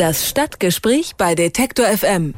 Das Stadtgespräch bei Detektor FM.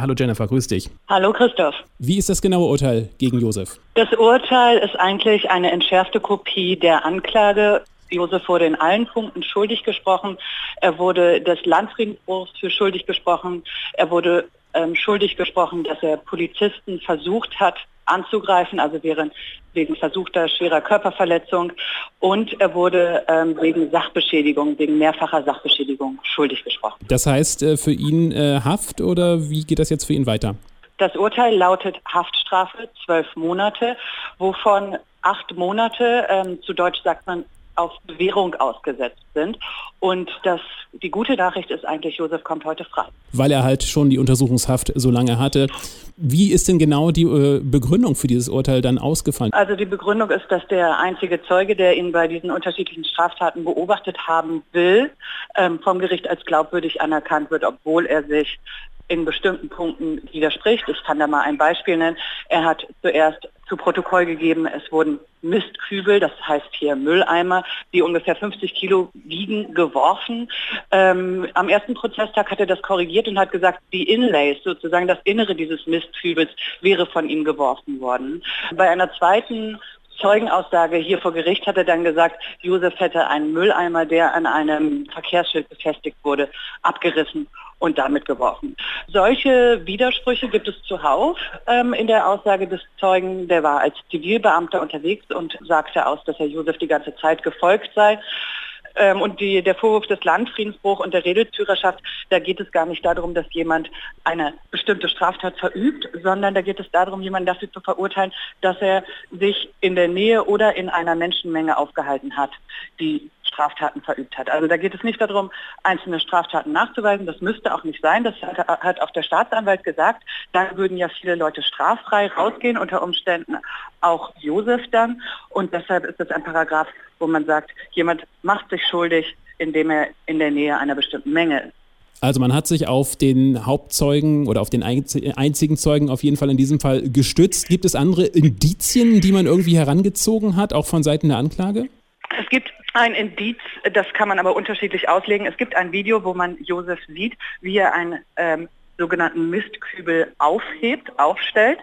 Hallo Jennifer, grüß dich. Hallo Christoph. Wie ist das genaue Urteil gegen Josef? Das Urteil ist eigentlich eine entschärfte Kopie der Anklage. Josef wurde in allen Punkten schuldig gesprochen. Er wurde des Landfriedensbruchs für schuldig gesprochen. Er wurde ähm, schuldig gesprochen, dass er Polizisten versucht hat anzugreifen, also während, wegen versuchter schwerer Körperverletzung. Und er wurde ähm, wegen Sachbeschädigung, wegen mehrfacher Sachbeschädigung schuldig gesprochen. Das heißt äh, für ihn äh, Haft oder wie geht das jetzt für ihn weiter? Das Urteil lautet Haftstrafe, zwölf Monate, wovon acht Monate, ähm, zu Deutsch sagt man auf Bewährung ausgesetzt sind. Und das, die gute Nachricht ist eigentlich, Josef kommt heute frei. Weil er halt schon die Untersuchungshaft so lange hatte. Wie ist denn genau die äh, Begründung für dieses Urteil dann ausgefallen? Also die Begründung ist, dass der einzige Zeuge, der ihn bei diesen unterschiedlichen Straftaten beobachtet haben will, ähm, vom Gericht als glaubwürdig anerkannt wird, obwohl er sich in bestimmten Punkten widerspricht. Ich kann da mal ein Beispiel nennen. Er hat zuerst zu Protokoll gegeben, es wurden Mistkübel, das heißt hier Mülleimer, die ungefähr 50 Kilo wiegen, geworfen. Ähm, am ersten Prozesstag hat er das korrigiert und hat gesagt, die Inlays, sozusagen das Innere dieses Mistkübels, wäre von ihm geworfen worden. Bei einer zweiten Zeugenaussage hier vor Gericht hat er dann gesagt, Josef hätte einen Mülleimer, der an einem Verkehrsschild befestigt wurde, abgerissen und damit geworfen. Solche Widersprüche gibt es zuhauf ähm, in der Aussage des Zeugen. Der war als Zivilbeamter unterwegs und sagte aus, dass er Josef die ganze Zeit gefolgt sei. Ähm, und die, der Vorwurf des Landfriedensbruchs und der Redeführerschaft, da geht es gar nicht darum, dass jemand eine bestimmte Straftat verübt, sondern da geht es darum, jemanden dafür zu verurteilen, dass er sich in der Nähe oder in einer Menschenmenge aufgehalten hat, die Straftaten verübt hat. Also da geht es nicht darum, einzelne Straftaten nachzuweisen. Das müsste auch nicht sein. Das hat, auch der Staatsanwalt gesagt. Dann würden ja viele Leute straffrei rausgehen, unter Umständen auch Josef dann. Und deshalb ist es ein Paragraph, wo man sagt, jemand macht sich schuldig, indem er in der Nähe einer bestimmten Menge ist. Also man hat sich auf den Hauptzeugen oder auf den einzigen Zeugen auf jeden Fall in diesem Fall gestützt. Gibt es andere Indizien, die man irgendwie herangezogen hat, auch von Seiten der Anklage? Es gibt ein Indiz, das kann man aber unterschiedlich auslegen. Es gibt ein Video, wo man Josef sieht, wie er einen ähm, sogenannten Mistkübel aufhebt, aufstellt.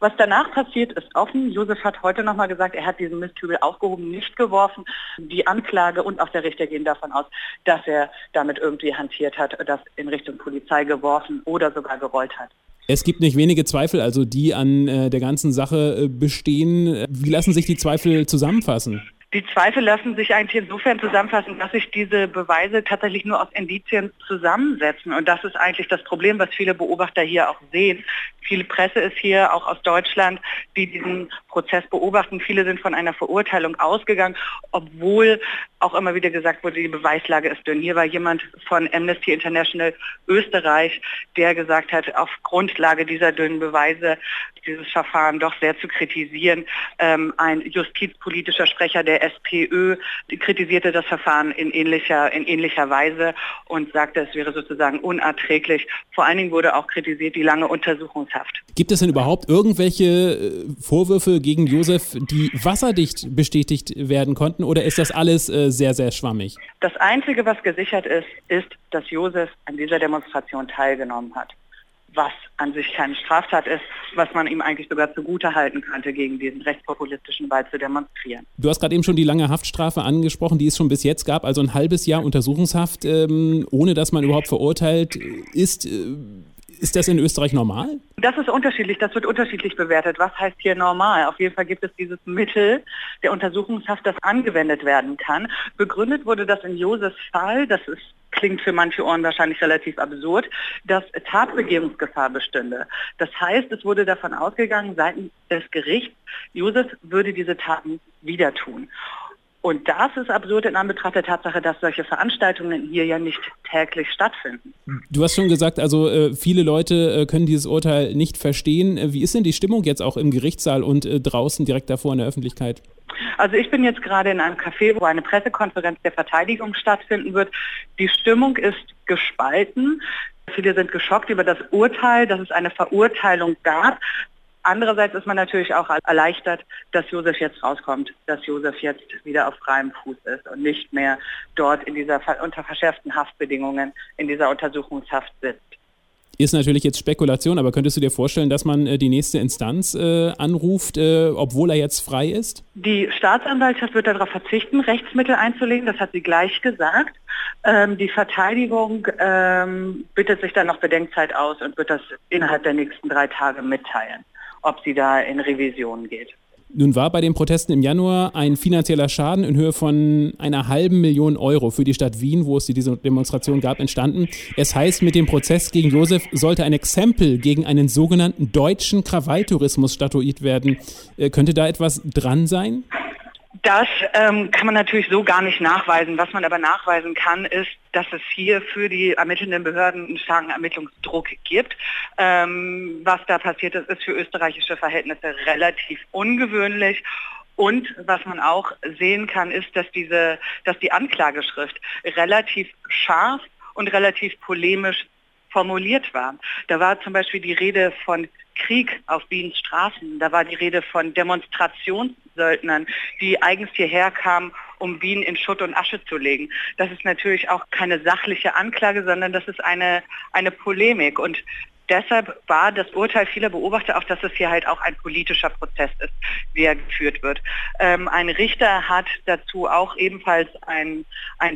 Was danach passiert, ist offen. Josef hat heute nochmal gesagt, er hat diesen Mistkübel aufgehoben, nicht geworfen. Die Anklage und auch der Richter gehen davon aus, dass er damit irgendwie hantiert hat, das in Richtung Polizei geworfen oder sogar gerollt hat. Es gibt nicht wenige Zweifel, also die an äh, der ganzen Sache äh, bestehen. Wie lassen sich die Zweifel zusammenfassen? Die Zweifel lassen sich eigentlich insofern zusammenfassen, dass sich diese Beweise tatsächlich nur aus Indizien zusammensetzen. Und das ist eigentlich das Problem, was viele Beobachter hier auch sehen. Viele Presse ist hier, auch aus Deutschland, die diesen Prozess beobachten. Viele sind von einer Verurteilung ausgegangen, obwohl auch immer wieder gesagt wurde, die Beweislage ist dünn. Hier war jemand von Amnesty International Österreich, der gesagt hat, auf Grundlage dieser dünnen Beweise dieses Verfahren doch sehr zu kritisieren. Ähm, ein justizpolitischer Sprecher der SPÖ kritisierte das Verfahren in ähnlicher, in ähnlicher Weise und sagte, es wäre sozusagen unerträglich. Vor allen Dingen wurde auch kritisiert die lange Untersuchungshaft. Gibt es denn überhaupt irgendwelche äh, Vorwürfe gegen Josef, die wasserdicht bestätigt werden konnten oder ist das alles äh, sehr, sehr schwammig? Das Einzige, was gesichert ist, ist, dass Josef an dieser Demonstration teilgenommen hat was an sich keine Straftat ist, was man ihm eigentlich sogar zugute halten könnte, gegen diesen rechtspopulistischen Wahl zu demonstrieren. Du hast gerade eben schon die lange Haftstrafe angesprochen, die es schon bis jetzt gab, also ein halbes Jahr Untersuchungshaft, ähm, ohne dass man überhaupt verurteilt ist. Äh, ist das in Österreich normal? Das ist unterschiedlich, das wird unterschiedlich bewertet. Was heißt hier normal? Auf jeden Fall gibt es dieses Mittel der Untersuchungshaft, das angewendet werden kann. Begründet wurde das in Josefs Fall, das ist klingt für manche Ohren wahrscheinlich relativ absurd, dass Tatbegehungsgefahr bestünde. Das heißt, es wurde davon ausgegangen, seitens des Gerichts, Josef würde diese Taten wieder tun. Und das ist absurd in Anbetracht der Tatsache, dass solche Veranstaltungen hier ja nicht täglich stattfinden. Du hast schon gesagt, also äh, viele Leute äh, können dieses Urteil nicht verstehen. Äh, wie ist denn die Stimmung jetzt auch im Gerichtssaal und draußen direkt davor in der Öffentlichkeit? Also ich bin jetzt gerade in einem Café, wo eine Pressekonferenz der Verteidigung stattfinden wird. Die Stimmung ist gespalten. Viele sind geschockt über das Urteil, dass es eine Verurteilung gab. Andererseits ist man natürlich auch erleichtert, dass Josef jetzt rauskommt, dass Josef jetzt wieder auf freiem Fuß ist und nicht mehr dort in dieser unter verschärften Haftbedingungen in dieser Untersuchungshaft sitzt. Ist natürlich jetzt Spekulation, aber könntest du dir vorstellen, dass man äh, die nächste Instanz äh, anruft, äh, obwohl er jetzt frei ist? Die Staatsanwaltschaft wird darauf verzichten, Rechtsmittel einzulegen. Das hat sie gleich gesagt. Ähm, die Verteidigung ähm, bittet sich dann noch Bedenkzeit aus und wird das innerhalb der nächsten drei Tage mitteilen, ob sie da in Revision geht. Nun war bei den Protesten im Januar ein finanzieller Schaden in Höhe von einer halben Million Euro für die Stadt Wien, wo es diese Demonstration gab, entstanden. Es heißt, mit dem Prozess gegen Josef sollte ein Exempel gegen einen sogenannten deutschen Krawalltourismus statuiert werden. Äh, könnte da etwas dran sein? Das ähm, kann man natürlich so gar nicht nachweisen. Was man aber nachweisen kann, ist, dass es hier für die ermittelnden Behörden einen starken Ermittlungsdruck gibt. Ähm, was da passiert ist, ist für österreichische Verhältnisse relativ ungewöhnlich. Und was man auch sehen kann, ist, dass, diese, dass die Anklageschrift relativ scharf und relativ polemisch formuliert war. Da war zum Beispiel die Rede von Krieg auf Wiens Straßen, da war die Rede von Demonstrationssöldnern, die eigens hierher kamen, um Wien in Schutt und Asche zu legen. Das ist natürlich auch keine sachliche Anklage, sondern das ist eine, eine Polemik. Und deshalb war das Urteil vieler Beobachter auch, dass es hier halt auch ein politischer Prozess ist, wie er geführt wird. Ähm, ein Richter hat dazu auch ebenfalls einen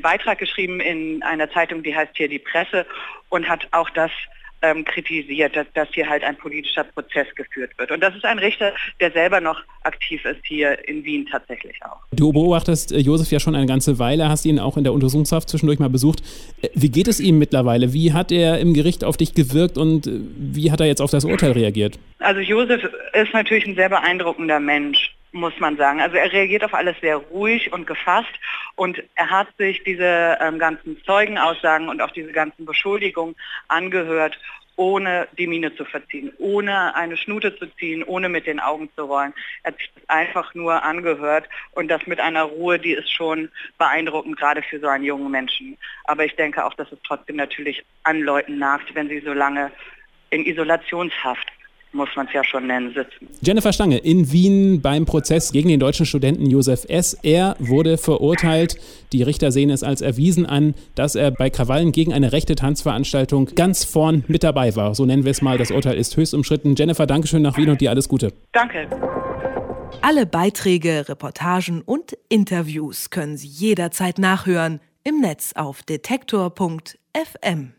Beitrag geschrieben in einer Zeitung, die heißt hier die Presse und hat auch das ähm, kritisiert, dass, dass hier halt ein politischer Prozess geführt wird. Und das ist ein Richter, der selber noch aktiv ist hier in Wien tatsächlich auch. Du beobachtest äh, Josef ja schon eine ganze Weile, hast ihn auch in der Untersuchungshaft zwischendurch mal besucht. Äh, wie geht es ihm mittlerweile? Wie hat er im Gericht auf dich gewirkt und äh, wie hat er jetzt auf das Urteil reagiert? Also Josef ist natürlich ein sehr beeindruckender Mensch muss man sagen. Also er reagiert auf alles sehr ruhig und gefasst und er hat sich diese ähm, ganzen Zeugenaussagen und auch diese ganzen Beschuldigungen angehört, ohne die Miene zu verziehen, ohne eine Schnute zu ziehen, ohne mit den Augen zu rollen. Er hat sich das einfach nur angehört und das mit einer Ruhe, die ist schon beeindruckend, gerade für so einen jungen Menschen. Aber ich denke auch, dass es trotzdem natürlich an Leuten nagt, wenn sie so lange in Isolationshaft muss man es ja schon nennen, sitzen. Jennifer Stange in Wien beim Prozess gegen den deutschen Studenten Josef S. Er wurde verurteilt. Die Richter sehen es als erwiesen an, dass er bei Krawallen gegen eine rechte Tanzveranstaltung ganz vorn mit dabei war. So nennen wir es mal. Das Urteil ist höchst umstritten. Jennifer, Dankeschön nach Wien und dir alles Gute. Danke. Alle Beiträge, Reportagen und Interviews können Sie jederzeit nachhören im Netz auf detektor.fm.